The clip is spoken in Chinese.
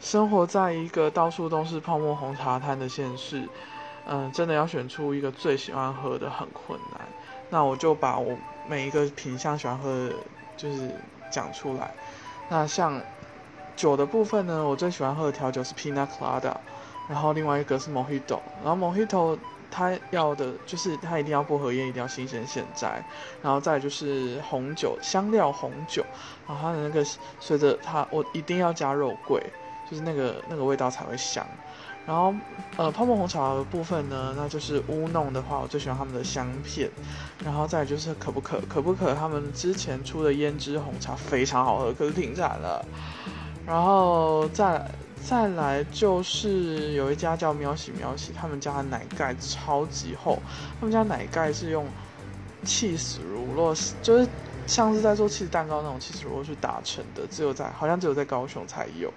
生活在一个到处都是泡沫红茶摊的县市，嗯，真的要选出一个最喜欢喝的很困难。那我就把我每一个品相喜欢喝的，就是讲出来。那像酒的部分呢，我最喜欢喝的调酒是 Pina Colada，然后另外一个是 Mojito，然后 Mojito 它要的就是它一定要薄荷叶，一定要新鲜现摘，然后再就是红酒香料红酒，然后它的那个随着它我一定要加肉桂。就是那个那个味道才会香，然后呃泡沫红茶的部分呢，那就是乌弄的话，我最喜欢他们的香片，然后再就是可不可可不可他们之前出的胭脂红茶非常好喝，可是停产了，然后再再来就是有一家叫喵喜喵喜，他们家的奶盖超级厚，他们家奶盖是用气死乳酪，就是像是在做气蛋糕那种气死乳酪去打成的，只有在好像只有在高雄才有。